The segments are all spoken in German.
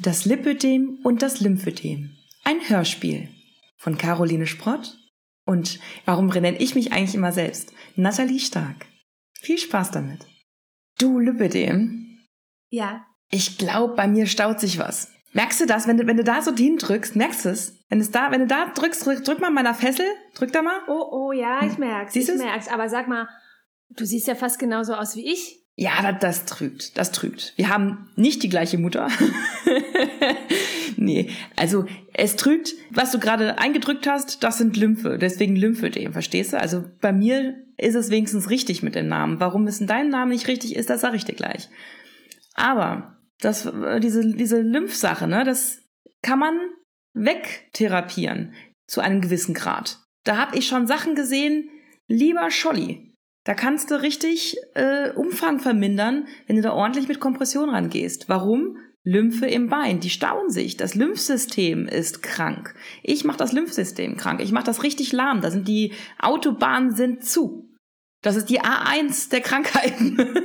Das Lipödem und das Lymphödem. Ein Hörspiel von Caroline Sprott und warum nenne ich mich eigentlich immer selbst? Nathalie Stark. Viel Spaß damit. Du Lipödem. Ja. Ich glaube, bei mir staut sich was. Merkst du das, wenn du, wenn du da so hindrückst? Merkst du es? Wenn, es da, wenn du da drückst, drück, drück mal meiner Fessel. Drück da mal. Oh, oh, ja, ich merk's. Siehst ich du's? merk's. Aber sag mal, du siehst ja fast genauso aus wie ich. Ja, das, das trügt. Das trügt. Wir haben nicht die gleiche Mutter. nee, also es trügt, was du gerade eingedrückt hast, das sind Lymphe. Deswegen Lymphödem, verstehst du? Also bei mir ist es wenigstens richtig mit dem Namen. Warum es in deinem Namen nicht richtig ist, das sage ich dir gleich. Aber das, äh, diese, diese Lymphsache, ne, das kann man wegtherapieren zu einem gewissen Grad. Da habe ich schon Sachen gesehen, lieber Scholli. Da kannst du richtig äh, Umfang vermindern, wenn du da ordentlich mit Kompression rangehst. Warum? Lymphe im Bein, die stauen sich. Das Lymphsystem ist krank. Ich mache das Lymphsystem krank. Ich mache das richtig lahm. Da sind die Autobahnen sind zu. Das ist die A1 der Krankheiten.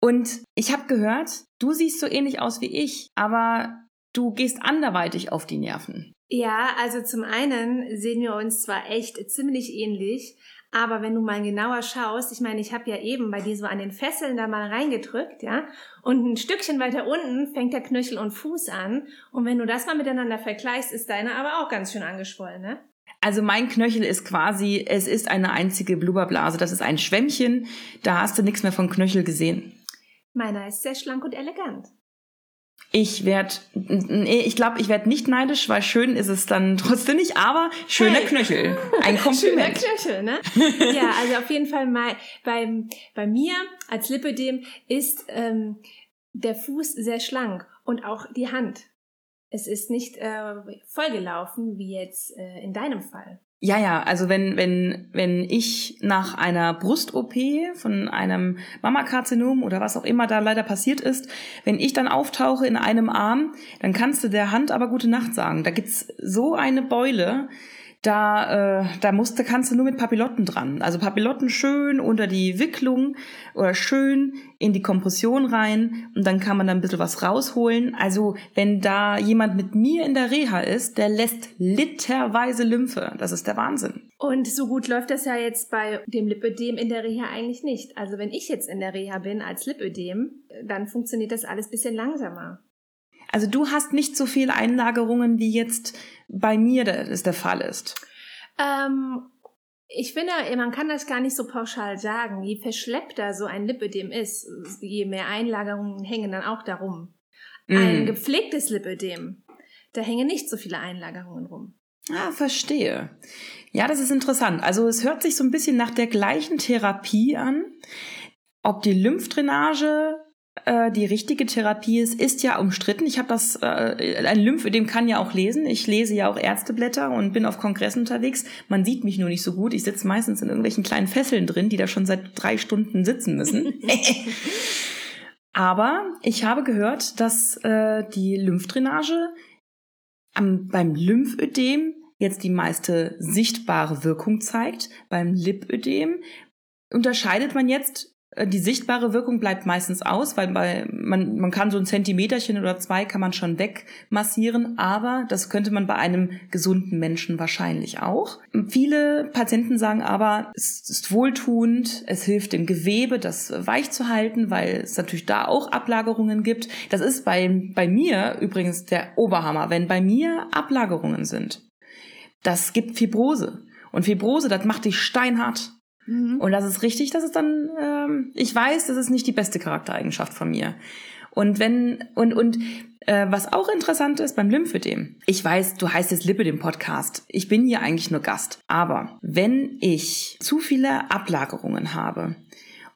Und ich habe gehört, du siehst so ähnlich aus wie ich, aber du gehst anderweitig auf die Nerven. Ja, also zum einen sehen wir uns zwar echt ziemlich ähnlich, aber wenn du mal genauer schaust, ich meine, ich habe ja eben bei dir so an den Fesseln da mal reingedrückt, ja, und ein Stückchen weiter unten fängt der Knöchel und Fuß an. Und wenn du das mal miteinander vergleichst, ist deine aber auch ganz schön angeschwollen, ne? Also mein Knöchel ist quasi, es ist eine einzige Blubberblase. Das ist ein Schwämmchen. Da hast du nichts mehr von Knöchel gesehen. Meiner ist sehr schlank und elegant. Ich werde, ich glaube, ich werde nicht neidisch, weil schön ist es dann trotzdem nicht, aber schöner Hey. Knöchel. Ein Schöner Kompliment. Knöchel, ne? ja, also auf jeden Fall mal beim, bei mir als Lipödem ist ähm, der Fuß sehr schlank und auch die Hand. Es ist nicht äh, vollgelaufen wie jetzt äh, in deinem Fall. Ja, ja, also wenn, wenn, wenn ich nach einer Brust-OP von einem Mammakarzinom oder was auch immer da leider passiert ist, wenn ich dann auftauche in einem Arm, dann kannst du der Hand aber gute Nacht sagen. Da gibt's so eine Beule, da, äh, da musste, kannst du nur mit Papillotten dran. Also Papillotten schön unter die Wicklung oder schön in die Kompression rein und dann kann man da ein bisschen was rausholen. Also wenn da jemand mit mir in der Reha ist, der lässt literweise Lymphe. Das ist der Wahnsinn. Und so gut läuft das ja jetzt bei dem Lipödem in der Reha eigentlich nicht. Also wenn ich jetzt in der Reha bin als Lipödem, dann funktioniert das alles bisschen langsamer. Also du hast nicht so viel Einlagerungen, wie jetzt bei mir das der Fall ist. Ähm, ich finde, man kann das gar nicht so pauschal sagen. Je verschleppter so ein Lipödem ist, je mehr Einlagerungen hängen dann auch darum. Ein Mm. gepflegtes Lipödem, da hängen nicht so viele Einlagerungen rum. Ah, verstehe. Ja, das ist interessant. Also es hört sich so ein bisschen nach der gleichen Therapie an. Ob die Lymphdrainage äh, die richtige Therapie ist, ist ja umstritten. Ich habe das, äh, ein Lymphödem kann ja auch lesen. Ich lese ja auch Ärzteblätter und bin auf Kongressen unterwegs. Man sieht mich nur nicht so gut. Ich sitze meistens in irgendwelchen kleinen Fesseln drin, die da schon seit drei Stunden sitzen müssen. Aber ich habe gehört, dass äh, die Lymphdrainage am, beim Lymphödem jetzt die meiste sichtbare Wirkung zeigt. Beim Lipödem unterscheidet man jetzt, die sichtbare Wirkung bleibt meistens aus, weil bei, man, man kann so ein Zentimeterchen oder zwei kann man schon wegmassieren, aber das könnte man bei einem gesunden Menschen wahrscheinlich auch. Viele Patienten sagen aber, es ist wohltuend, es hilft dem Gewebe, das weich zu halten, weil es natürlich da auch Ablagerungen gibt. Das ist bei, bei mir übrigens der Oberhammer, wenn bei mir Ablagerungen sind. Das gibt Fibrose. Und Fibrose, das macht dich steinhart. Und das ist richtig, das ist dann, ähm, ich weiß, das ist nicht die beste Charaktereigenschaft von mir. Und wenn, und, und äh, was auch interessant ist beim Lymphödem, ich weiß, du heißt jetzt Lipödem Podcast. Ich bin hier eigentlich nur Gast. Aber wenn ich zu viele Ablagerungen habe,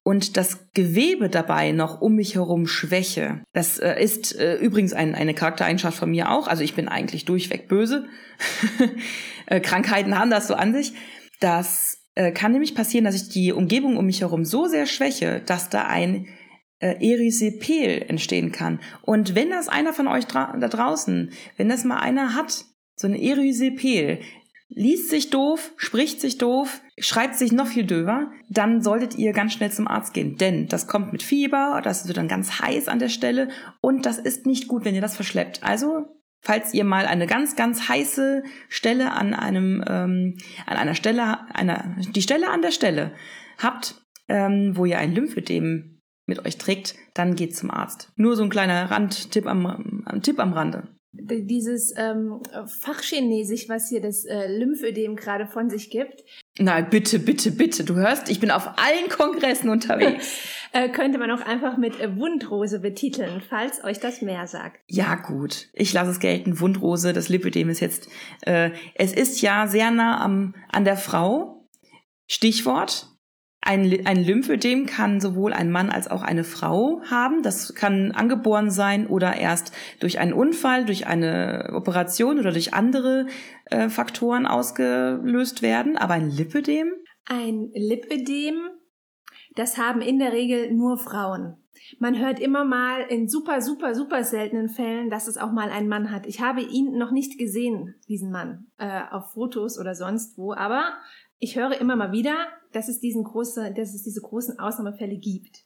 und das Gewebe dabei noch um mich herum schwäche. Das äh, ist äh, übrigens ein, eine Charaktereigenschaft von mir auch. Also ich bin eigentlich durchweg böse. äh, Krankheiten haben das so an sich. Das äh, kann nämlich passieren, dass ich die Umgebung um mich herum so sehr schwäche, dass da ein äh, Erisipel entstehen kann. Und wenn das einer von euch dra da draußen, wenn das mal einer hat, so ein Erisipel, liest sich doof, spricht sich doof, schreibt sich noch viel döver, dann solltet ihr ganz schnell zum Arzt gehen. Denn das kommt mit Fieber, das wird dann ganz heiß an der Stelle und das ist nicht gut, wenn ihr das verschleppt. Also Falls ihr mal eine ganz, ganz heiße Stelle an einem, ähm, an einer Stelle, einer, die Stelle an der Stelle habt, ähm, wo ihr ein Lymphödem mit euch trägt, dann geht zum Arzt. Nur so ein kleiner Randtipp am, am Tipp am Rande dieses ähm, Fachchinesisch, was hier das äh, Lymphödem gerade von sich gibt. Nein, bitte, bitte, bitte. Du hörst, ich bin auf allen Kongressen unterwegs. äh, könnte man auch einfach mit äh, Wundrose betiteln, falls euch das mehr sagt. Ja, gut. Ich lasse es gelten. Wundrose, das Lipödem ist jetzt, äh, es ist ja sehr nah am, an der Frau. Stichwort ein, ein Lymphödem kann sowohl ein Mann als auch eine Frau haben. Das kann angeboren sein oder erst durch einen Unfall, durch eine Operation oder durch andere äh, Faktoren ausgelöst werden. Aber ein Lipödem? Ein Lipödem, das haben in der Regel nur Frauen. Man hört immer mal in super, super, super seltenen Fällen, dass es auch mal ein Mann hat. Ich habe ihn noch nicht gesehen, diesen Mann, äh, auf Fotos oder sonst wo, aber ich höre immer mal wieder, dass es, diesen große, dass es diese großen Ausnahmefälle gibt.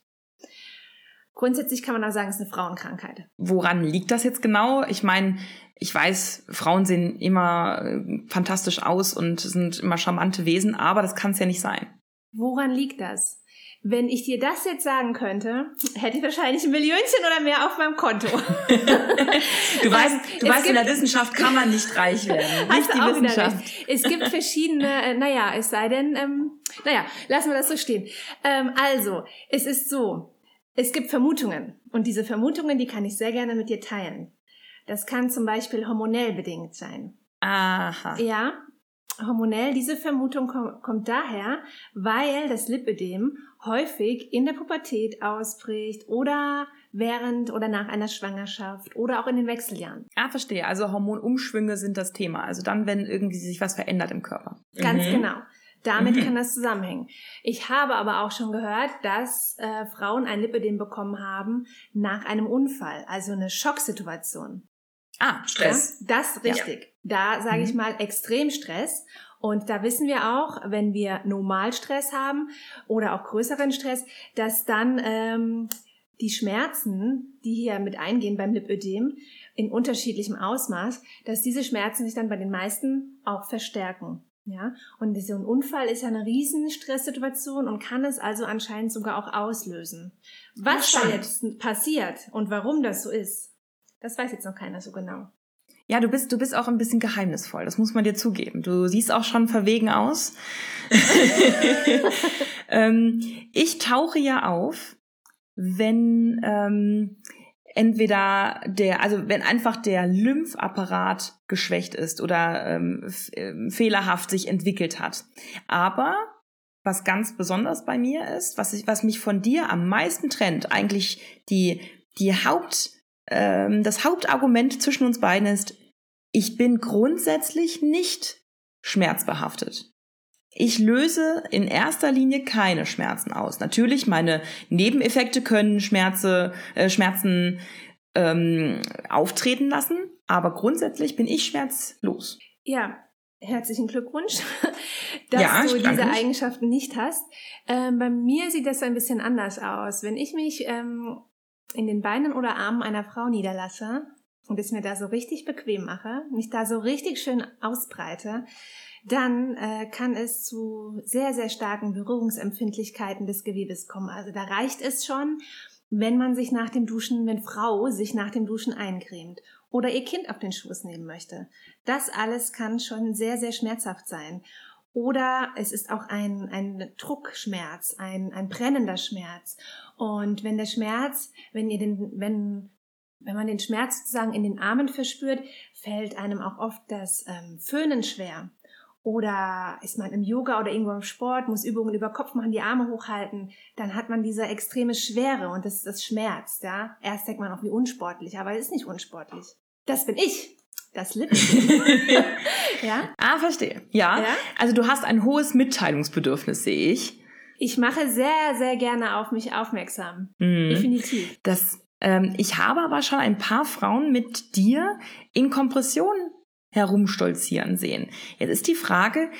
Grundsätzlich kann man auch sagen, es ist eine Frauenkrankheit. Woran liegt das jetzt genau? Ich meine, ich weiß, Frauen sehen immer äh, fantastisch aus und sind immer charmante Wesen, aber das kann es ja nicht sein. Woran liegt das? Wenn ich dir das jetzt sagen könnte, hätte ich wahrscheinlich ein Millionchen oder mehr auf meinem Konto. du weißt, du weißt in der Wissenschaft kann man nicht reich werden. Nicht die Wissenschaft. Es gibt verschiedene, äh, naja, es sei denn, ähm, naja, lassen wir das so stehen. Ähm, also, es ist so, es gibt Vermutungen und diese Vermutungen, die kann ich sehr gerne mit dir teilen. Das kann zum Beispiel hormonell bedingt sein. Aha. Ja, hormonell, diese Vermutung kommt daher, weil das Lipödem häufig in der Pubertät ausbricht oder während oder nach einer Schwangerschaft oder auch in den Wechseljahren. Ah, verstehe. Also Hormonumschwünge sind das Thema. Also dann, wenn irgendwie sich was verändert im Körper. Ganz mhm. genau. Damit mhm. kann das zusammenhängen. Ich habe aber auch schon gehört, dass äh, Frauen ein Lipödem bekommen haben nach einem Unfall, also eine Schocksituation. Ah, Stress. Ja, das richtig. Ja. Da sage mhm. ich mal Extremstress. Und da wissen wir auch, wenn wir Normalstress haben oder auch größeren Stress, dass dann ähm, die Schmerzen, die hier mit eingehen beim Lipödem, in unterschiedlichem Ausmaß, dass diese Schmerzen sich dann bei den meisten auch verstärken. Ja, und so ein Unfall ist ja eine riesen Stresssituation und kann es also anscheinend sogar auch auslösen. Was da jetzt passiert und warum das so ist, das weiß jetzt noch keiner so genau. Ja, du bist, du bist auch ein bisschen geheimnisvoll, das muss man dir zugeben. Du siehst auch schon verwegen aus. ähm, ich tauche ja auf, wenn ähm, entweder der, also wenn einfach der Lympapparat geschwächt ist oder ähm, ähm, fehlerhaft sich entwickelt hat. Aber was ganz besonders bei mir ist, was, ich, was mich von dir am meisten trennt, eigentlich die, die Haupt, ähm, das Hauptargument zwischen uns beiden ist, ich bin grundsätzlich nicht schmerzbehaftet. Ich löse in erster Linie keine Schmerzen aus. Natürlich, meine Nebeneffekte können Schmerze, äh, Schmerzen ähm, auftreten lassen, aber grundsätzlich bin ich schmerzlos. Ja, herzlichen Glückwunsch, dass ja, du diese Eigenschaften nicht hast. Ähm, bei mir sieht das ein bisschen anders aus. Wenn ich mich ähm, in den Beinen oder Armen einer Frau niederlasse und es mir da so richtig bequem mache, mich da so richtig schön ausbreite, dann äh, kann es zu sehr, sehr starken Berührungsempfindlichkeiten des Gewebes kommen. Also da reicht es schon, wenn man sich nach dem Duschen, wenn Frau sich nach dem Duschen eincremt oder ihr Kind auf den Schoß nehmen möchte. Das alles kann schon sehr, sehr schmerzhaft sein. Oder es ist auch ein, ein Druckschmerz, ein, ein brennender Schmerz. Und wenn der Schmerz, wenn ihr den, wenn, wenn man den Schmerz sozusagen in den Armen verspürt, fällt einem auch oft das ähm, Föhnen schwer. Oder ist man im Yoga oder irgendwo im Sport, muss Übungen über Kopf machen, die Arme hochhalten, dann hat man diese extreme Schwere und das, das schmerzt, ja. Erst denkt man auch wie unsportlich, aber es ist nicht unsportlich. Das bin ich. Das Lippen. ja? Ah, verstehe. Ja. ja. Also du hast ein hohes Mitteilungsbedürfnis, sehe ich. Ich mache sehr, sehr gerne auf mich aufmerksam. Mhm. Definitiv. Das, ähm, ich habe aber schon ein paar Frauen mit dir in Kompression herumstolzieren sehen. Jetzt ist die Frage,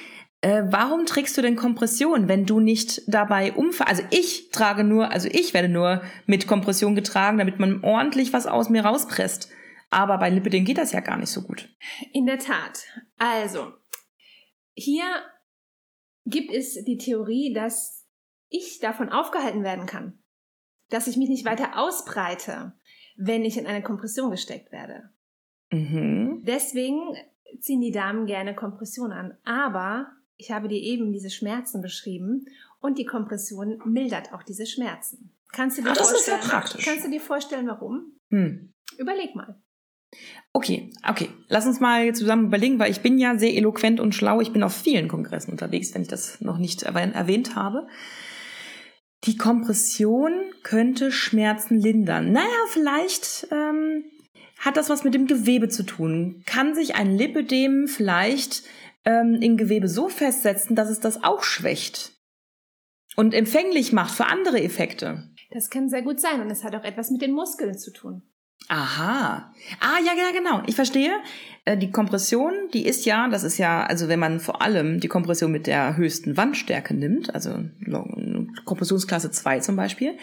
äh, warum trägst du denn Kompression, wenn du nicht dabei umfallst? Also ich trage nur, also ich werde nur mit Kompression getragen, damit man ordentlich was aus mir rauspresst. Aber bei Lipidem geht das ja gar nicht so gut. In der Tat. Also, hier gibt es die Theorie, dass ich davon aufgehalten werden kann, dass ich mich nicht weiter ausbreite, wenn ich in eine Kompression gesteckt werde. Mhm. Deswegen ziehen die Damen gerne Kompression an. Aber ich habe dir eben diese Schmerzen beschrieben und die Kompression mildert auch diese Schmerzen. Kannst du dir, Ach, das vorstellen, ist ja praktisch. Kannst du dir vorstellen, warum? Hm. Überleg mal. Okay, okay. Lass uns mal zusammen überlegen, weil ich bin ja sehr eloquent und schlau. Ich bin auf vielen Kongressen unterwegs, wenn ich das noch nicht erwähnt habe. Die Kompression könnte Schmerzen lindern. Naja, vielleicht ähm, hat das was mit dem Gewebe zu tun. Kann sich ein Lipödem vielleicht ähm, im Gewebe so festsetzen, dass es das auch schwächt und empfänglich macht für andere Effekte? Das kann sehr gut sein und es hat auch etwas mit den Muskeln zu tun. Aha. Ah, ja, ja, genau. Ich verstehe. Äh, die Kompression, die ist ja, das ist ja, also wenn man vor allem die Kompression mit der höchsten Wandstärke nimmt, also Kompressionsklasse 2 zum Beispiel,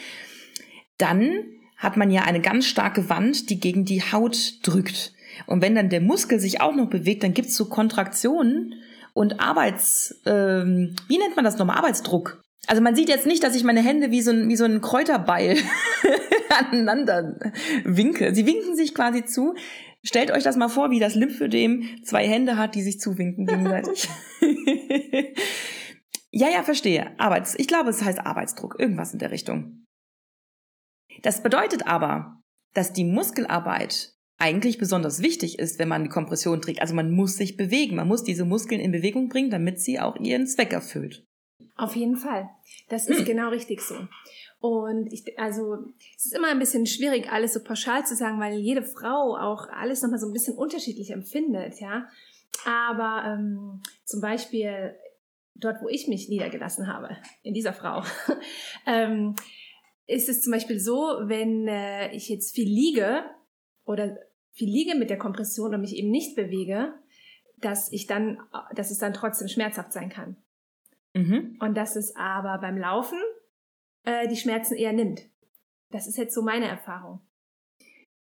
dann hat man ja eine ganz starke Wand, die gegen die Haut drückt. Und wenn dann der Muskel sich auch noch bewegt, dann gibt's so Kontraktionen und Arbeits, ähm, wie nennt man das nochmal? Arbeitsdruck. Also man sieht jetzt nicht, dass ich meine Hände wie so ein, wie so ein Kräuterbeil aneinander winke. Sie winken sich quasi zu. Stellt euch das mal vor, wie das Lymphödem zwei Hände hat, die sich zuwinken gegenseitig. ja, ja, verstehe. Arbeits, ich glaube, es heißt Arbeitsdruck. Irgendwas in der Richtung. Das bedeutet aber, dass die Muskelarbeit eigentlich besonders wichtig ist, wenn man die Kompression trägt. Also man muss sich bewegen, man muss diese Muskeln in Bewegung bringen, damit sie auch ihren Zweck erfüllt. Auf jeden Fall. Das ist genau richtig so. Und ich, also, es ist immer ein bisschen schwierig, alles so pauschal zu sagen, weil jede Frau auch alles nochmal so ein bisschen unterschiedlich empfindet, ja. Aber ähm, zum Beispiel dort, wo ich mich niedergelassen habe, in dieser Frau, ähm, ist es zum Beispiel so, wenn äh, ich jetzt viel liege oder viel liege mit der Kompression und mich eben nicht bewege, dass ich dann, dass es dann trotzdem schmerzhaft sein kann. Mhm. Und dass es aber beim Laufen äh, die Schmerzen eher nimmt. Das ist jetzt so meine Erfahrung.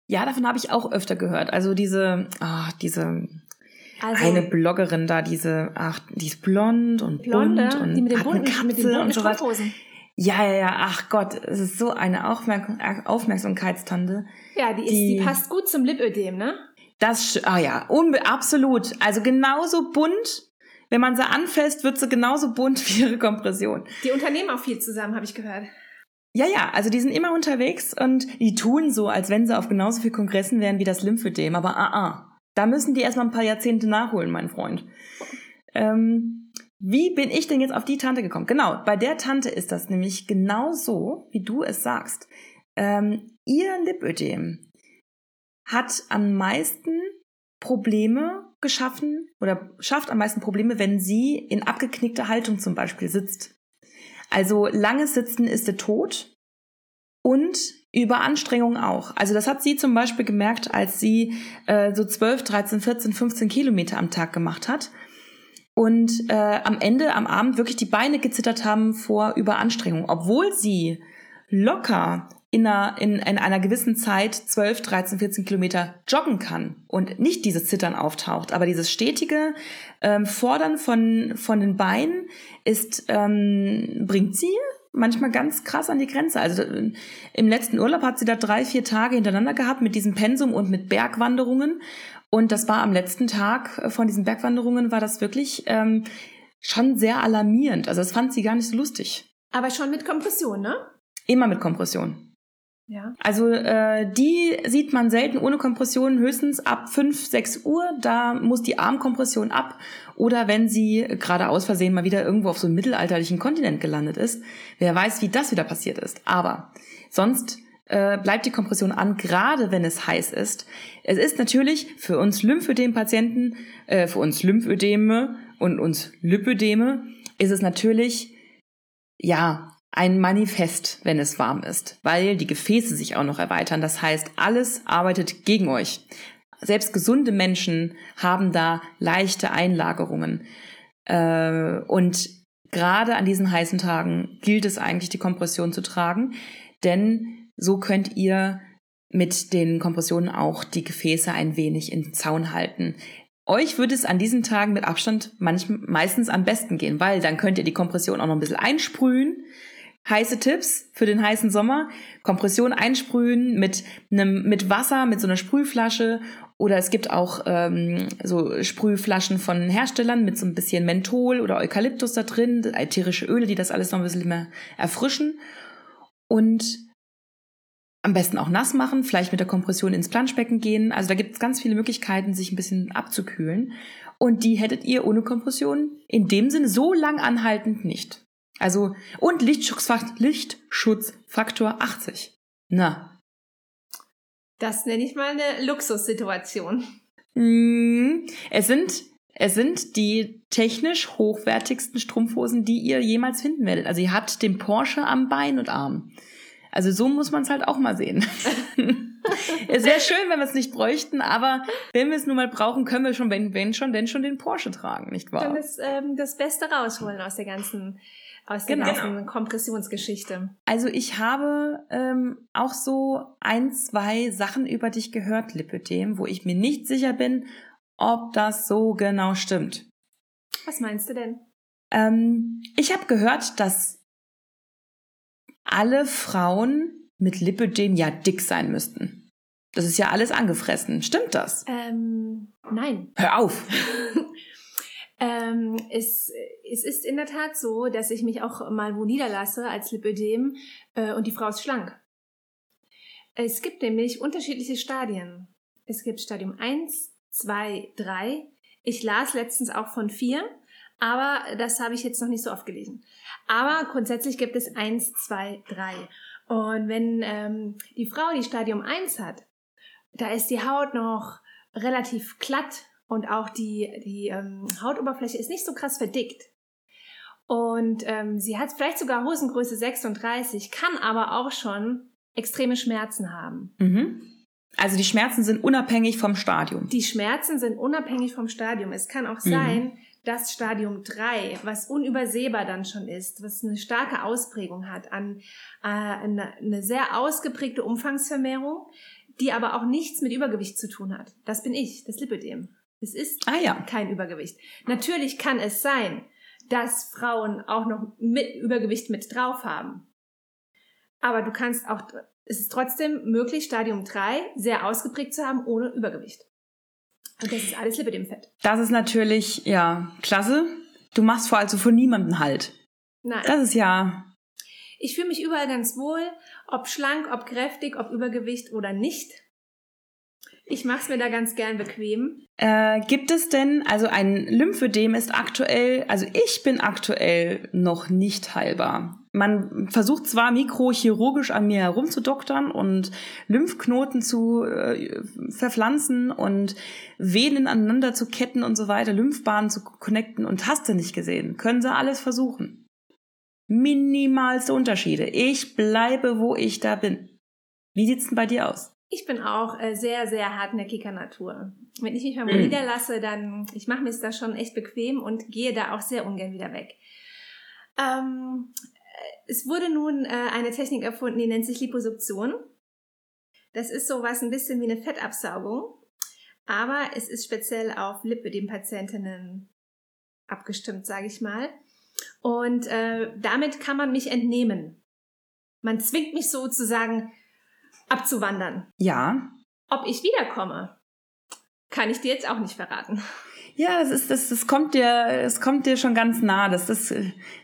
Ja, davon habe ich auch öfter gehört. Also diese, ach, diese also, eine Bloggerin da, diese, ach, die ist blond und Blonde, bunt und die mit den bunten, Katze mit den bunten und so was. Strumpfhosen. Ja, ja, ja, ach Gott, es ist so eine Aufmerk Aufmerksamkeitstante. Ja, die, ist, die, die passt gut zum Lipödem, ne? Das, ah ja, absolut. Also genauso bunt. Wenn man sie anfasst, wird sie genauso bunt wie ihre Kompression. Die unternehmen auch viel zusammen, habe ich gehört. Ja, ja, also die sind immer unterwegs und die tun so, als wenn sie auf genauso viel Kongressen wären wie das Lymphödem. Aber ah, ah, da müssen die erstmal ein paar Jahrzehnte nachholen, mein Freund. Ähm, wie bin ich denn jetzt auf die Tante gekommen? Genau, bei der Tante ist das nämlich genau so, wie du es sagst. Ähm, ihr Lipödem hat am meisten Probleme geschaffen oder schafft am meisten Probleme, wenn sie in abgeknickter Haltung zum Beispiel sitzt. Also langes Sitzen ist der Tod und Überanstrengung auch. Also das hat sie zum Beispiel gemerkt, als sie äh, so 12, 13, 14, 15 Kilometer am Tag gemacht hat und äh, am Ende, am Abend wirklich die Beine gezittert haben vor Überanstrengung, obwohl sie locker in einer, in, in einer gewissen Zeit 12, 13, 14 Kilometer joggen kann und nicht dieses Zittern auftaucht. Aber dieses stetige ähm, Fordern von, von den Beinen ist, ähm, bringt sie manchmal ganz krass an die Grenze. Also äh, im letzten Urlaub hat sie da drei, vier Tage hintereinander gehabt mit diesem Pensum und mit Bergwanderungen. Und das war am letzten Tag von diesen Bergwanderungen, war das wirklich ähm, schon sehr alarmierend. Also das fand sie gar nicht so lustig. Aber schon mit Kompression, ne? Immer mit Kompression. Ja. Also äh, die sieht man selten ohne Kompression, höchstens ab 5, 6 Uhr. Da muss die Armkompression ab. Oder wenn sie gerade aus Versehen mal wieder irgendwo auf so einem mittelalterlichen Kontinent gelandet ist. Wer weiß, wie das wieder passiert ist. Aber sonst äh, bleibt die Kompression an, gerade wenn es heiß ist. Es ist natürlich für uns Lymphödem-Patienten, äh, für uns Lymphödeme und uns Lipödeme, ist es natürlich, ja, ein Manifest, wenn es warm ist, weil die Gefäße sich auch noch erweitern. Das heißt, alles arbeitet gegen euch. selbst gesunde Menschen haben da leichte Einlagerungen. Äh, und gerade an diesen heißen Tagen gilt es eigentlich, die Kompression zu tragen, denn so könnt ihr mit den Kompressionen auch die Gefäße ein wenig in Zaun halten. Euch würde es an diesen Tagen mit Abstand manchmal, meistens am besten gehen, weil dann könnt ihr die Kompression auch noch ein bisschen einsprühen. Heiße Tipps für den heißen Sommer. Kompression einsprühen mit einem, mit Wasser, mit so einer Sprühflasche. Oder es gibt auch ähm, so Sprühflaschen von Herstellern mit so ein bisschen Menthol oder Eukalyptus da drin, ätherische Öle, die das alles noch ein bisschen mehr erfrischen. Und am besten auch nass machen, vielleicht mit der Kompression ins Planschbecken gehen. Also da gibt es ganz viele Möglichkeiten, sich ein bisschen abzukühlen. Und die hättet ihr ohne Kompression in dem Sinne so lang anhaltend nicht. Also, und Lichtschutzfaktor, Lichtschutzfaktor 80. Na. Das nenne ich mal eine Luxussituation. Mm, es sind, es sind die technisch hochwertigsten Strumpfhosen, die ihr jemals finden werdet. Also ihr habt den Porsche am Bein und Arm. Also so muss man es halt auch mal sehen. es wäre schön, wenn wir es nicht bräuchten, aber wenn wir es nun mal brauchen, können wir schon, wenn, wenn schon, denn schon den Porsche tragen, nicht wahr? Können wir ähm, das Beste rausholen aus der ganzen, aus der Genau. ganzen Kompressionsgeschichte. Also ich habe ähm, auch so ein, zwei Sachen über dich gehört, Lipödem, wo ich mir nicht sicher bin, ob das so genau stimmt. Was meinst du denn? Ähm, ich habe gehört, dass alle Frauen mit Lipödem ja dick sein müssten. Das ist ja alles angefressen. Stimmt das? Ähm, nein. Hör auf! Ähm, es, es ist in der Tat so, dass ich mich auch mal wo niederlasse als Lipödem äh, und die Frau ist schlank. Es gibt nämlich unterschiedliche Stadien. Es gibt Stadium 1, 2, 3. Ich las letztens auch von 4, aber das habe ich jetzt noch nicht so oft gelesen. Aber grundsätzlich gibt es 1, 2, 3. Und wenn ähm, die Frau die Stadium 1 hat, da ist die Haut noch relativ glatt und auch die, die ähm, Hautoberfläche ist nicht so krass verdickt. Und ähm, sie hat vielleicht sogar Hosengröße 36, kann aber auch schon extreme Schmerzen haben. Mhm. Also die Schmerzen sind unabhängig vom Stadium. Die Schmerzen sind unabhängig vom Stadium. Es kann auch Mhm. sein, dass Stadium 3, was unübersehbar dann schon ist, was eine starke Ausprägung hat an äh, eine, eine sehr ausgeprägte Umfangsvermehrung, die aber auch nichts mit Übergewicht zu tun hat. Das bin ich, das Lipödem. Es ist Ah ja. kein Übergewicht. Natürlich kann es sein, dass Frauen auch noch mit Übergewicht mit drauf haben. Aber du kannst auch, es ist trotzdem möglich, Stadium 3 sehr ausgeprägt zu haben ohne Übergewicht. Und das ist alles Lipidem-Fett. Das ist natürlich, ja, klasse. Du machst vor also von niemandem halt. Nein. Das ist ja, Ich fühle mich überall ganz wohl, ob schlank, ob kräftig, ob Übergewicht oder nicht. Ich mache es mir da ganz gern bequem. Äh, gibt es denn, also ein Lymphödem ist aktuell, also ich bin aktuell noch nicht heilbar. Man versucht zwar mikrochirurgisch an mir herumzudoktern und Lymphknoten zu äh, verpflanzen und Venen aneinander zu ketten und so weiter, Lymphbahnen zu connecten und hast du nicht gesehen. Können sie alles versuchen. Minimalste Unterschiede. Ich bleibe, wo ich da bin. Wie sieht's denn bei dir aus? Ich bin auch äh, sehr, sehr hartnäckiger Natur. Wenn ich mich mal Mhm. niederlasse, dann, ich mache mir es da schon echt bequem und gehe da auch sehr ungern wieder weg. Ähm, äh, es wurde nun äh, eine Technik erfunden, die nennt sich Liposuktion. Das ist sowas ein bisschen wie eine Fettabsaugung, aber es ist speziell auf Lipödem-Patientinnen abgestimmt, sage ich mal. Und äh, damit kann man mich entnehmen. Man zwingt mich sozusagen abzuwandern. Ja. Ob ich wiederkomme, kann ich dir jetzt auch nicht verraten. Ja, das ist, das, das kommt dir, es kommt dir schon ganz nah. Das ist,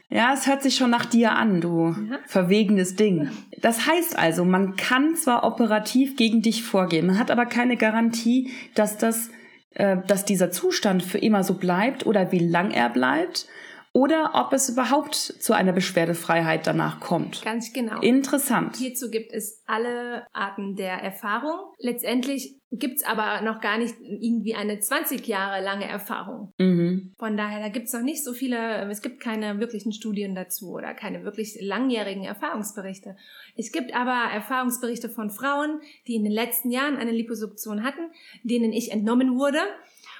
ja, es hört sich schon nach dir an, du Ja. verwegenes Ding. Das heißt also, man kann zwar operativ gegen dich vorgehen, man hat aber keine Garantie, dass das, äh, dass dieser Zustand für immer so bleibt oder wie lang er bleibt. Oder ob es überhaupt zu einer Beschwerdefreiheit danach kommt. Ganz genau. Interessant. Hierzu gibt es alle Arten der Erfahrung. Letztendlich gibt es aber noch gar nicht irgendwie eine 20 Jahre lange Erfahrung. Mhm. Von daher, da gibt es noch nicht so viele, es gibt keine wirklichen Studien dazu oder keine wirklich langjährigen Erfahrungsberichte. Es gibt aber Erfahrungsberichte von Frauen, die in den letzten Jahren eine Liposuktion hatten, denen ich entnommen wurde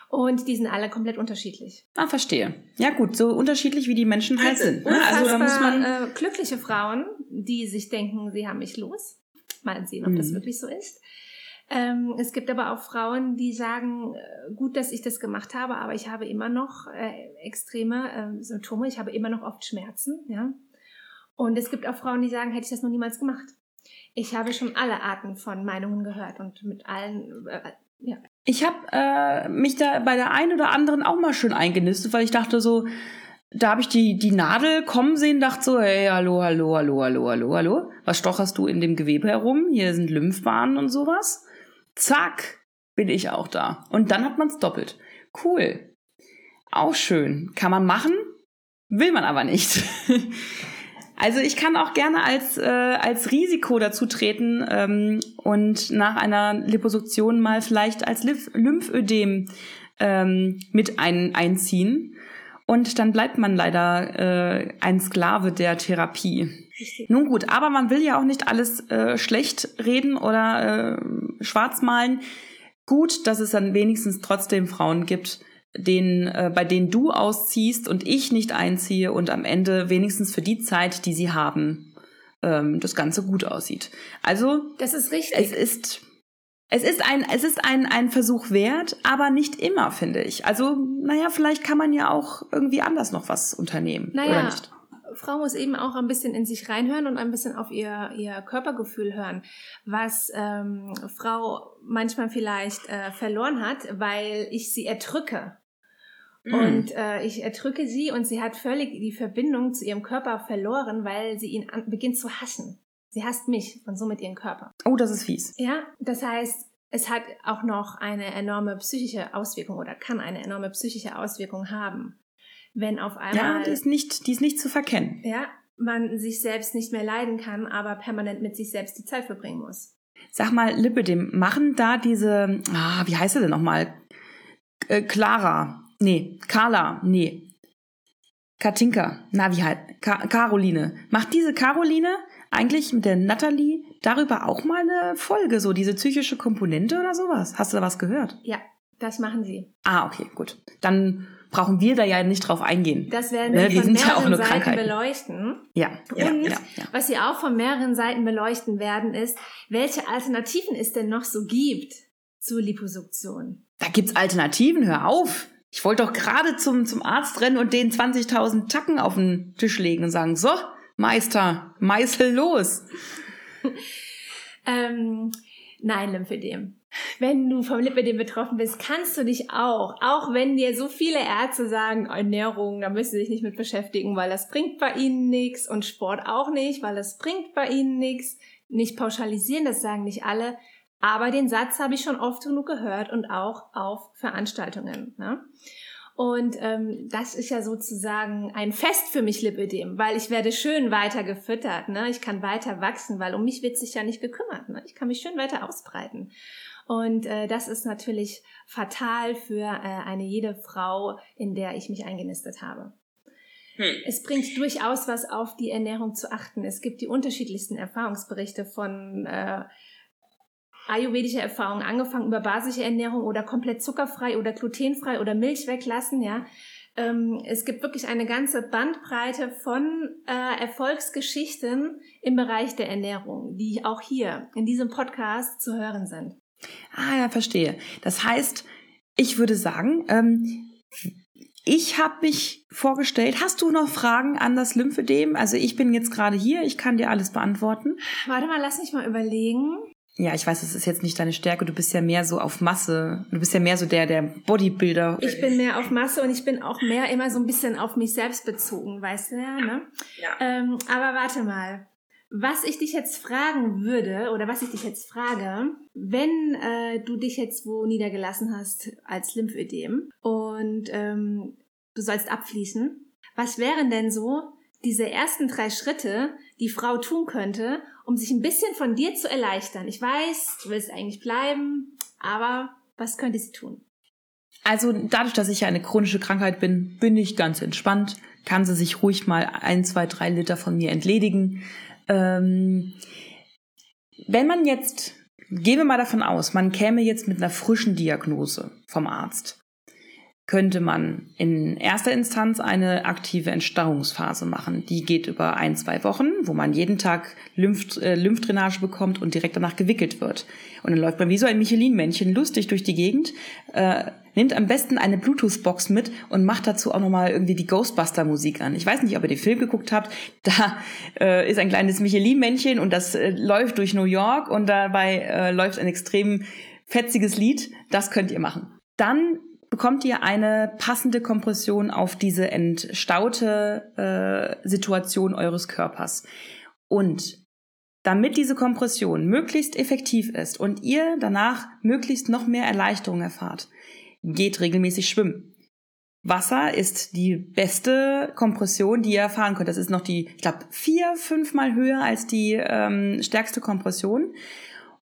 und die sind alle komplett unterschiedlich. Ah, verstehe. Ja gut, so unterschiedlich wie die Menschen halt sind. Ne? Also da muss man äh, glückliche Frauen, die sich denken, sie haben mich los. Mal sehen, ob Mhm. das wirklich so ist. Ähm, es gibt aber auch Frauen, die sagen, äh, gut, dass ich das gemacht habe, aber ich habe immer noch äh, extreme äh, Symptome, ich habe immer noch oft Schmerzen, ja. Und es gibt auch Frauen, die sagen, hätte ich das noch niemals gemacht. Ich habe schon alle Arten von Meinungen gehört und mit allen, äh, ja. Ich habe äh, mich da bei der einen oder anderen auch mal schön eingenistet, weil ich dachte so, da habe ich die, die Nadel kommen sehen, dachte so, hey, hallo, hallo, hallo, hallo, hallo, hallo. Was stocherst du in dem Gewebe herum? Hier sind Lymphbahnen und sowas. Zack, bin ich auch da. Und dann hat man's doppelt. Cool. Auch schön. Kann man machen, will man aber nicht. Also ich kann auch gerne als, äh, als Risiko dazu treten ähm, und nach einer Liposuktion mal vielleicht als Lymph Lymphödem ähm, mit ein, einziehen. Und dann bleibt man leider äh, ein Sklave der Therapie. Richtig. Nun gut, aber man will ja auch nicht alles äh, schlecht reden oder äh, schwarz malen. Gut, dass es dann wenigstens trotzdem Frauen gibt, denen, äh, bei denen du ausziehst und ich nicht einziehe und am Ende wenigstens für die Zeit, die sie haben, ähm, das Ganze gut aussieht. Also Das ist richtig. es ist es ist ein es ist ein ein Versuch wert, aber nicht immer finde ich. Also naja, vielleicht kann man ja auch irgendwie anders noch was unternehmen oder Naja, nicht. Frau muss eben auch ein bisschen in sich reinhören und ein bisschen auf ihr, ihr Körpergefühl hören, was ähm, Frau manchmal vielleicht äh, verloren hat, weil ich sie erdrücke. Mhm. Und äh, ich erdrücke sie und sie hat völlig die Verbindung zu ihrem Körper verloren, weil sie ihn an, beginnt zu hassen. Sie hasst mich und somit ihren Körper. Oh, das ist fies. Ja, das heißt, es hat auch noch eine enorme psychische Auswirkung oder kann eine enorme psychische Auswirkung haben, wenn auf einmal Ja, die ist nicht die ist nicht zu verkennen. ja, man sich selbst nicht mehr leiden kann, aber permanent mit sich selbst die Zeit verbringen muss. Sag mal, Lipidem, machen da diese, ah, wie heißt sie denn nochmal? Äh, Clara. Nee, Carla. Nee. Katinka. Na, wie halt? Ka Caroline. Macht diese Caroline eigentlich mit der Natalie darüber auch mal eine Folge, so diese psychische Komponente oder sowas? Hast du da was gehört? Ja, das machen sie. Ah, okay, gut. Dann brauchen wir da ja nicht drauf eingehen. Das werden Ne, wir die von sind ja mehreren auch nur Seiten Krankheiten. beleuchten. Ja, ja, Und ja, ja. was sie auch von mehreren Seiten beleuchten werden, ist, welche Alternativen es denn noch so gibt zur Liposuktion. Da gibt's Alternativen, hör auf. Ich wollte doch gerade zum, zum Arzt rennen und den 20.000 Tacken auf den Tisch legen und sagen, so, Meister, meißel los. Ähm, nein, Lymphedem. Wenn du vom Lipödem betroffen bist, kannst du dich auch, auch wenn dir so viele Ärzte sagen, Ernährung, da müssen sie sich nicht mit beschäftigen, weil das bringt bei ihnen nichts und Sport auch nicht, weil das bringt bei ihnen nichts. Nicht pauschalisieren, das sagen nicht alle. Aber den Satz habe ich schon oft genug gehört und auch auf Veranstaltungen. Ne? Und ähm, das ist ja sozusagen ein Fest für mich, Lipödem, weil ich werde schön weiter gefüttert. Ne? Ich kann weiter wachsen, weil um mich wird sich ja nicht gekümmert. Ne? Ich kann mich schön weiter ausbreiten. Und äh, das ist natürlich fatal für äh, eine jede Frau, in der ich mich eingenistet habe. Hm. Es bringt durchaus was auf die Ernährung zu achten. Es gibt die unterschiedlichsten Erfahrungsberichte von äh, ayurvedischer Erfahrung, angefangen über basische Ernährung oder komplett zuckerfrei oder glutenfrei oder Milch weglassen, ja. Ähm, es gibt wirklich eine ganze Bandbreite von äh, Erfolgsgeschichten im Bereich der Ernährung, die auch hier in diesem Podcast zu hören sind. Ah ja, verstehe. Das heißt, ich würde sagen, ähm, ich habe mich vorgestellt. Hast du noch Fragen an das Lymphedem? Also ich bin jetzt gerade hier, ich kann dir alles beantworten. Warte mal, lass mich mal überlegen. Ja, ich weiß, es ist jetzt nicht deine Stärke. Du bist ja mehr so auf Masse. Du bist ja mehr so der, der Bodybuilder. Ich bin mehr auf Masse und ich bin auch mehr immer so ein bisschen auf mich selbst bezogen, weißt du ja, ne? Ja. Ähm, aber warte mal. Was ich dich jetzt fragen würde, oder was ich dich jetzt frage, wenn äh, du dich jetzt wo niedergelassen hast als Lymphödem und ähm, du sollst abfließen, Was wären denn so diese ersten drei Schritte, die Frau tun könnte, um sich ein bisschen von dir zu erleichtern? Ich weiß, du willst eigentlich bleiben, aber was könnte sie tun? Also dadurch, dass ich ja eine chronische Krankheit bin, bin ich ganz entspannt. Kann sie sich ruhig mal ein, zwei, drei Liter von mir entledigen. Ähm, wenn man jetzt, gehen wir mal davon aus, man käme jetzt mit einer frischen Diagnose vom Arzt könnte man in erster Instanz eine aktive Entstarrungsphase machen. Die geht über ein, zwei Wochen, wo man jeden Tag Lymph, äh, Lymphdrainage bekommt und direkt danach gewickelt wird. Und dann läuft man wie so ein Michelin-Männchen lustig durch die Gegend, äh, nimmt am besten eine Bluetooth-Box mit und macht dazu auch nochmal irgendwie die Ghostbuster-Musik an. Ich weiß nicht, ob ihr den Film geguckt habt. Da äh, ist ein kleines Michelin-Männchen und das äh, läuft durch New York und dabei äh, läuft ein extrem fetziges Lied. Das könnt ihr machen. Dann bekommt ihr eine passende Kompression auf diese entstaute äh, Situation eures Körpers. Und damit diese Kompression möglichst effektiv ist und ihr danach möglichst noch mehr Erleichterung erfahrt, geht regelmäßig schwimmen. Wasser ist die beste Kompression, die ihr erfahren könnt. Das ist noch die, ich glaube, vier, fünfmal höher als die ähm, stärkste Kompression.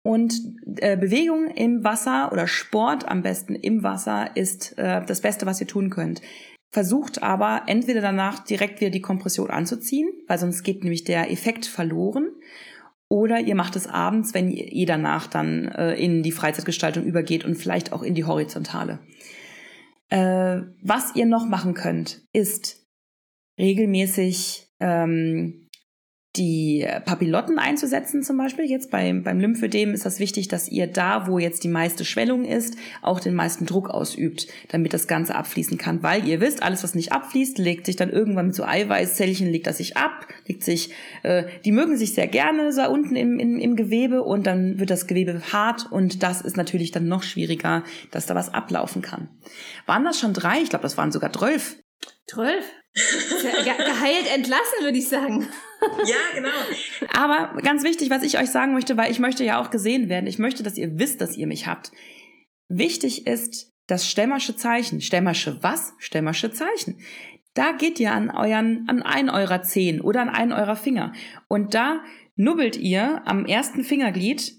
Und äh, Bewegung im Wasser oder Sport am besten im Wasser ist äh, das Beste, was ihr tun könnt. Versucht aber entweder danach direkt wieder die Kompression anzuziehen, weil sonst geht nämlich der Effekt verloren. Oder ihr macht es abends, wenn ihr danach dann äh, in die Freizeitgestaltung übergeht und vielleicht auch in die horizontale. Äh, was ihr noch machen könnt, ist regelmäßig ähm, die Papillotten einzusetzen zum Beispiel. Jetzt beim, beim Lymphödem ist das wichtig, dass ihr da, wo jetzt die meiste Schwellung ist, auch den meisten Druck ausübt, damit das Ganze abfließen kann. Weil ihr wisst, alles, was nicht abfließt, legt sich dann irgendwann mit so Eiweißzellchen, legt das sich ab, legt sich, äh, die mögen sich sehr gerne so unten im, im, im Gewebe und dann wird das Gewebe hart und das ist natürlich dann noch schwieriger, dass da was ablaufen kann. Waren das schon drei? Ich glaube, das waren sogar zwölf. Zwölf? Geheilt entlassen, würde ich sagen. Ja, genau. Aber ganz wichtig, was ich euch sagen möchte, weil ich möchte ja auch gesehen werden. Ich möchte, dass ihr wisst, dass ihr mich habt. Wichtig ist das Stämmersche Zeichen. Stämmersche was? Stämmersche Zeichen. Da geht ihr an euren, an einen eurer Zehen oder an einen eurer Finger. Und da nubbelt ihr am ersten Fingerglied.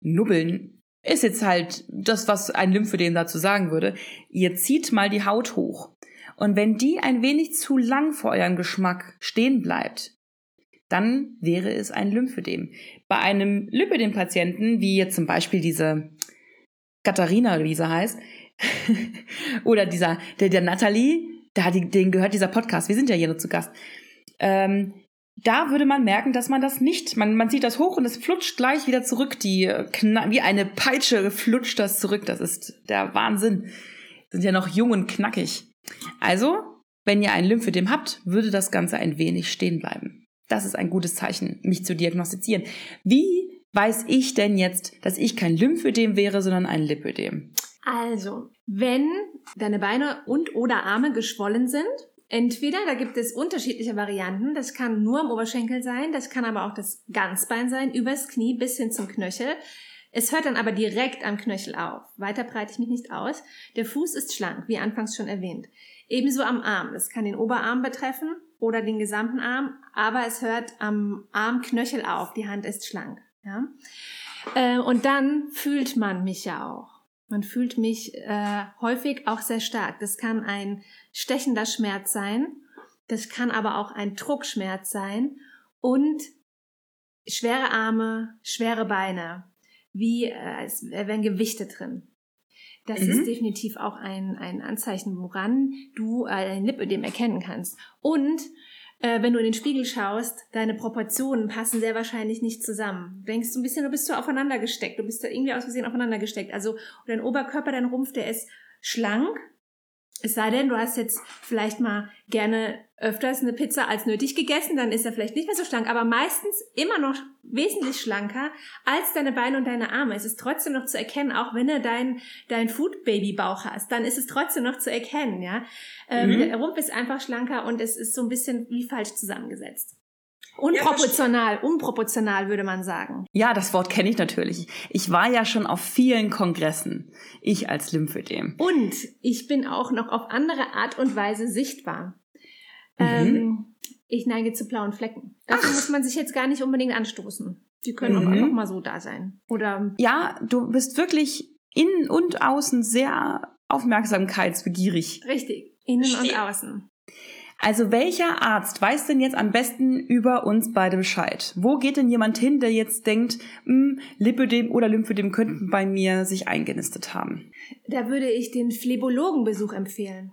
Nubbeln ist jetzt halt das, was ein Lymphödem dazu sagen würde. Ihr zieht mal die Haut hoch. Und wenn die ein wenig zu lang vor euren Geschmack stehen bleibt, dann wäre es ein Lymphödem. Bei einem Lymphödem-Patienten, wie jetzt zum Beispiel diese Katharina wie sie heißt, oder dieser, der, der Nathalie, da, die, denen gehört dieser Podcast, wir sind ja hier nur zu Gast, ähm, da würde man merken, dass man das nicht, man, man zieht das hoch und es flutscht gleich wieder zurück, die, wie eine Peitsche flutscht das zurück, das ist der Wahnsinn. Sind ja noch jung und knackig. Also, wenn ihr ein Lymphödem habt, würde das Ganze ein wenig stehen bleiben. Das ist ein gutes Zeichen, mich zu diagnostizieren. Wie weiß ich denn jetzt, dass ich kein Lymphödem wäre, sondern ein Lipödem? Also, wenn deine Beine und oder Arme geschwollen sind, entweder, da gibt es unterschiedliche Varianten, das kann nur am Oberschenkel sein, das kann aber auch das Ganzbein sein, übers Knie bis hin zum Knöchel. Es hört dann aber direkt am Knöchel auf. Weiter breite ich mich nicht aus. Der Fuß ist schlank, wie anfangs schon erwähnt. Ebenso am Arm. Das kann den Oberarm betreffen oder den gesamten Arm, aber es hört am Armknöchel auf. Die Hand ist schlank. Ja? Äh, und dann fühlt man mich ja auch. Man fühlt mich äh, häufig auch sehr stark. Das kann ein stechender Schmerz sein. Das kann aber auch ein Druckschmerz sein. Und schwere Arme, schwere Beine wie äh, es wären Gewichte drin. Das mhm. ist definitiv auch ein, ein Anzeichen, woran du äh, ein Lipödem erkennen kannst. Und äh, wenn du in den Spiegel schaust, deine Proportionen passen sehr wahrscheinlich nicht zusammen. Du denkst du ein bisschen, du bist so aufeinander gesteckt, du bist da irgendwie aus Versehen aufeinander gesteckt. Also dein Oberkörper, dein Rumpf, der ist schlank, es sei denn, du hast jetzt vielleicht mal gerne öfters eine Pizza als nötig gegessen, dann ist er vielleicht nicht mehr so schlank, aber meistens immer noch wesentlich schlanker als deine Beine und deine Arme. Es ist trotzdem noch zu erkennen, auch wenn du dein, dein Food-Baby-Bauch hast, dann ist es trotzdem noch zu erkennen, ja. Ähm, mhm. Der Rumpf ist einfach schlanker und es ist so ein bisschen wie falsch zusammengesetzt. Unproportional, unproportional würde man sagen. Ja, das Wort kenne ich natürlich. Ich war ja schon auf vielen Kongressen. Ich als Lymphödem. Und ich bin auch noch auf andere Art und Weise sichtbar. Mhm. Ähm, ich neige zu blauen Flecken. Dafür Ach. muss man sich jetzt gar nicht unbedingt anstoßen. Die können mhm. auch einfach mal so da sein. Oder ja, du bist wirklich innen und außen sehr aufmerksamkeitsbegierig. Richtig, innen Stimmt. und außen. Also welcher Arzt weiß denn jetzt am besten über uns beide Bescheid? Wo geht denn jemand hin, der jetzt denkt, hm, Lipödem oder Lymphödem könnten bei mir sich eingenistet haben? Da würde ich den Phlebologenbesuch empfehlen.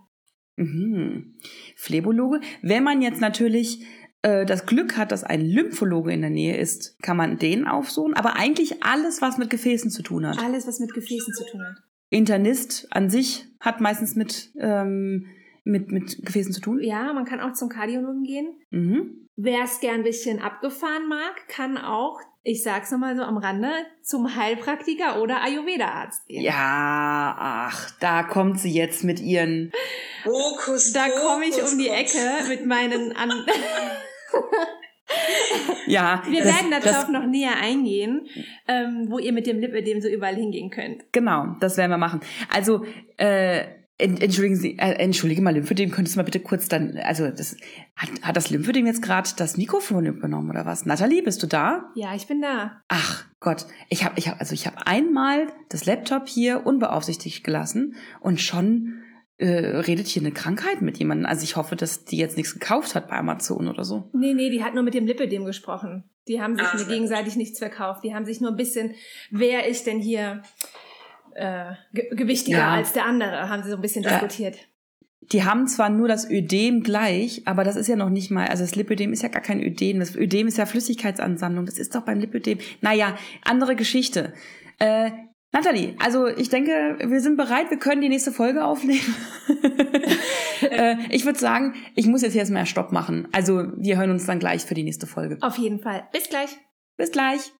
Mhm. Phlebologe. Wenn man jetzt natürlich äh, das Glück hat, dass ein Lymphologe in der Nähe ist, kann man den aufsuchen. Aber eigentlich alles, was mit Gefäßen zu tun hat. Alles, was mit Gefäßen zu tun hat. Internist an sich hat meistens mit ähm, mit, mit Gefäßen zu tun? Ja, man kann auch zum Kardiologen gehen. Mhm. Wer es gern ein bisschen abgefahren mag, kann auch, ich sag's nochmal so am Rande, zum Heilpraktiker oder Ayurveda-Arzt gehen. Ja, ach, da kommt sie jetzt mit ihren Fokus. Da komme ich um die Ecke mit meinen An ja. Wir das, werden darauf noch näher eingehen, ähm, wo ihr mit dem Lipödem so überall hingehen könnt. Genau, das werden wir machen. Also, äh, Entschuldigen Sie, äh, entschuldige mal, Lymphödem, könntest du mal bitte kurz dann, also das, hat, hat das Lymphödem jetzt gerade das Mikrofon übernommen oder was? Nathalie, bist du da? Ja, ich bin da. Ach Gott, ich habe, ich hab, also ich habe einmal das Laptop hier unbeaufsichtigt gelassen und schon äh, redet hier eine Krankheit mit jemandem. Also ich hoffe, dass die jetzt nichts gekauft hat bei Amazon oder so. Nee, nee, die hat nur mit dem Lipödem gesprochen. Die haben sich Ach, gegenseitig nichts verkauft. Die haben sich nur ein bisschen, wer ist denn hier äh, gewichtiger ja. als der andere, haben sie so ein bisschen ja. diskutiert. Die haben zwar nur das Ödem gleich, aber das ist ja noch nicht mal, also das Lipödem ist ja gar kein Ödem, das Ödem ist ja Flüssigkeitsansammlung, das ist doch beim Lipödem. Naja, andere Geschichte. Äh, Nathalie, also ich denke, wir sind bereit, wir können die nächste Folge aufnehmen. äh, ich würde sagen, ich muss jetzt erstmal Stopp machen. Also wir hören uns dann gleich für die nächste Folge. Auf jeden Fall. Bis gleich. Bis gleich.